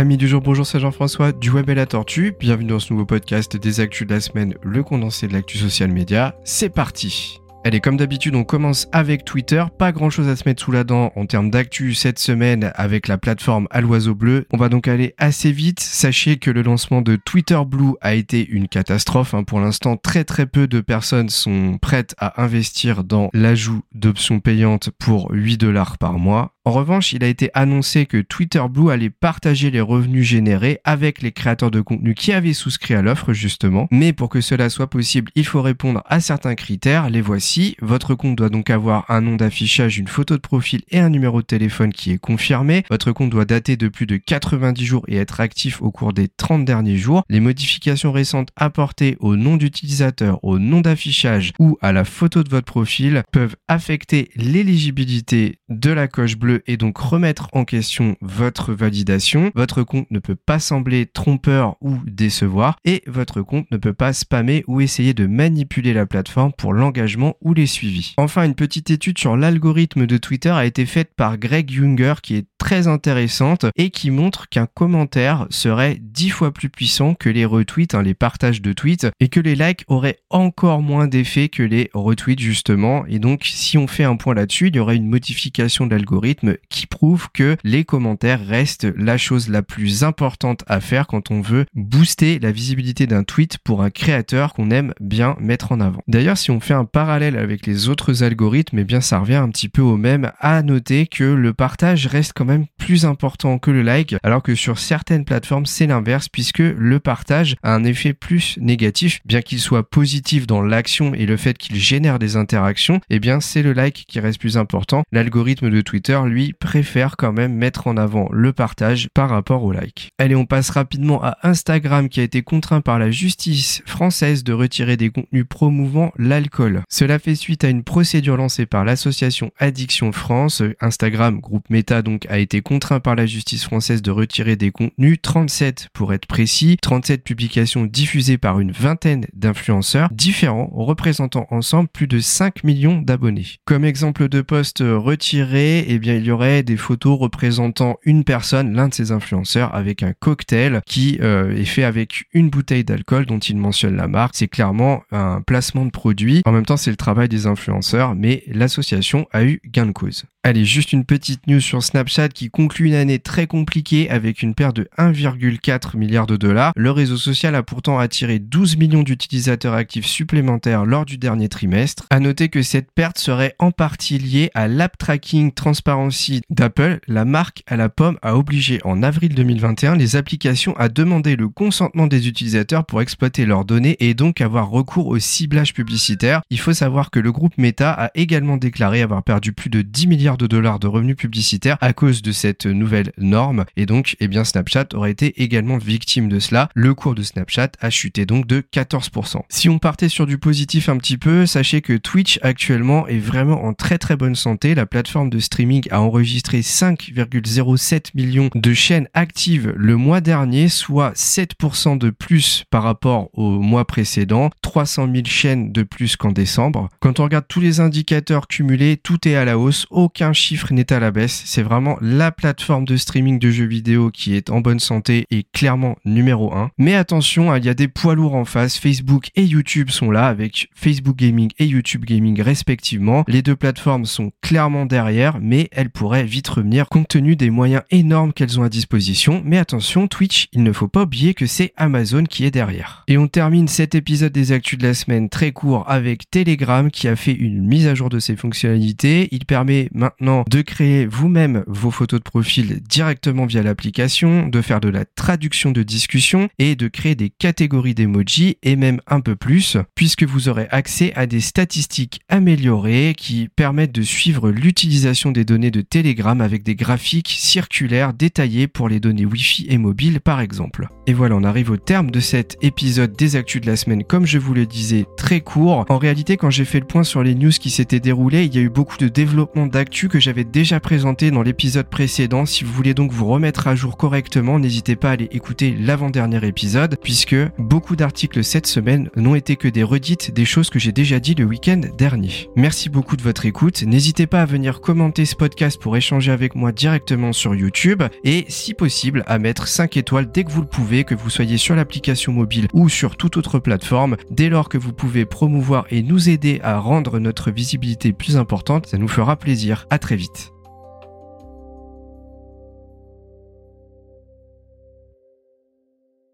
Amis du jour, bonjour, c'est Jean-François du Web et la Tortue. Bienvenue dans ce nouveau podcast des actus de la semaine, le condensé de l'actu social média. C'est parti Allez, comme d'habitude, on commence avec Twitter. Pas grand chose à se mettre sous la dent en termes d'actu cette semaine avec la plateforme à l'oiseau bleu. On va donc aller assez vite. Sachez que le lancement de Twitter Blue a été une catastrophe. Hein. Pour l'instant, très très peu de personnes sont prêtes à investir dans l'ajout d'options payantes pour 8 dollars par mois. En revanche, il a été annoncé que Twitter Blue allait partager les revenus générés avec les créateurs de contenu qui avaient souscrit à l'offre justement. Mais pour que cela soit possible, il faut répondre à certains critères. Les voici. Votre compte doit donc avoir un nom d'affichage, une photo de profil et un numéro de téléphone qui est confirmé. Votre compte doit dater de plus de 90 jours et être actif au cours des 30 derniers jours. Les modifications récentes apportées au nom d'utilisateur, au nom d'affichage ou à la photo de votre profil peuvent affecter l'éligibilité de la coche bleue et donc remettre en question votre validation. Votre compte ne peut pas sembler trompeur ou décevoir et votre compte ne peut pas spammer ou essayer de manipuler la plateforme pour l'engagement ou les suivis. Enfin, une petite étude sur l'algorithme de Twitter a été faite par Greg Junger qui est très intéressante et qui montre qu'un commentaire serait dix fois plus puissant que les retweets, hein, les partages de tweets, et que les likes auraient encore moins d'effet que les retweets justement. Et donc, si on fait un point là-dessus, il y aurait une modification de l'algorithme qui prouve que les commentaires restent la chose la plus importante à faire quand on veut booster la visibilité d'un tweet pour un créateur qu'on aime bien mettre en avant. D'ailleurs, si on fait un parallèle avec les autres algorithmes, eh bien ça revient un petit peu au même. À noter que le partage reste quand même plus important que le like, alors que sur certaines plateformes c'est l'inverse puisque le partage a un effet plus négatif, bien qu'il soit positif dans l'action et le fait qu'il génère des interactions, eh bien c'est le like qui reste plus important. L'algorithme de Twitter, lui, préfère quand même mettre en avant le partage par rapport au like. Allez, on passe rapidement à Instagram qui a été contraint par la justice française de retirer des contenus promouvant l'alcool. Cela fait suite à une procédure lancée par l'association Addiction France. Instagram, groupe Meta donc, a été contraint par la justice française de retirer des contenus, 37 pour être précis, 37 publications diffusées par une vingtaine d'influenceurs différents représentant ensemble plus de 5 millions d'abonnés. Comme exemple de poste retiré, eh bien il y aurait des photos représentant une personne, l'un de ces influenceurs, avec un cocktail qui euh, est fait avec une bouteille d'alcool dont il mentionne la marque. C'est clairement un placement de produit. En même temps, c'est le travail des influenceurs, mais l'association a eu gain de cause. Allez, juste une petite news sur Snapchat qui conclut une année très compliquée avec une perte de 1,4 milliard de dollars. Le réseau social a pourtant attiré 12 millions d'utilisateurs actifs supplémentaires lors du dernier trimestre. À noter que cette perte serait en partie liée à l'app tracking transparency d'Apple. La marque à la pomme a obligé en avril 2021 les applications à demander le consentement des utilisateurs pour exploiter leurs données et donc avoir recours au ciblage publicitaire. Il faut savoir que le groupe Meta a également déclaré avoir perdu plus de 10 milliards de dollars de revenus publicitaires à cause de cette nouvelle norme. Et donc, eh bien, Snapchat aurait été également victime de cela. Le cours de Snapchat a chuté donc de 14%. Si on partait sur du positif un petit peu, sachez que Twitch actuellement est vraiment en très très bonne santé. La plateforme de streaming a enregistré 5,07 millions de chaînes actives le mois dernier, soit 7% de plus par rapport au mois précédent, 300 000 chaînes de plus qu'en décembre. Quand on regarde tous les indicateurs cumulés, tout est à la hausse, aucun chiffre n'est à la baisse. C'est vraiment la plateforme de streaming de jeux vidéo qui est en bonne santé et clairement numéro 1. Mais attention, hein, il y a des poids lourds en face. Facebook et YouTube sont là avec Facebook Gaming et YouTube Gaming respectivement. Les deux plateformes sont clairement derrière, mais elles pourraient vite revenir compte tenu des moyens énormes qu'elles ont à disposition. Mais attention, Twitch, il ne faut pas oublier que c'est Amazon qui est derrière. Et on termine cet épisode des actus de la semaine très court avec Telegram qui a fait une mise à jour de ses fonctionnalités. Il permet maintenant de créer vous-même vos photos de profil directement via l'application, de faire de la traduction de discussion et de créer des catégories d'emoji et même un peu plus, puisque vous aurez accès à des statistiques améliorées qui permettent de suivre l'utilisation des données de Telegram avec des graphiques circulaires détaillés pour les données Wi-Fi et mobile par exemple. Et voilà, on arrive au terme de cet épisode des actus de la semaine, comme je vous le disais, très court. En réalité, quand j'ai fait le point sur les news qui s'étaient déroulées, il y a eu beaucoup de développement d'actu que j'avais déjà présenté dans l'épisode épisodes précédents. Si vous voulez donc vous remettre à jour correctement, n'hésitez pas à aller écouter l'avant-dernier épisode, puisque beaucoup d'articles cette semaine n'ont été que des redites des choses que j'ai déjà dit le week-end dernier. Merci beaucoup de votre écoute. N'hésitez pas à venir commenter ce podcast pour échanger avec moi directement sur YouTube et si possible à mettre 5 étoiles dès que vous le pouvez, que vous soyez sur l'application mobile ou sur toute autre plateforme. Dès lors que vous pouvez promouvoir et nous aider à rendre notre visibilité plus importante, ça nous fera plaisir. À très vite.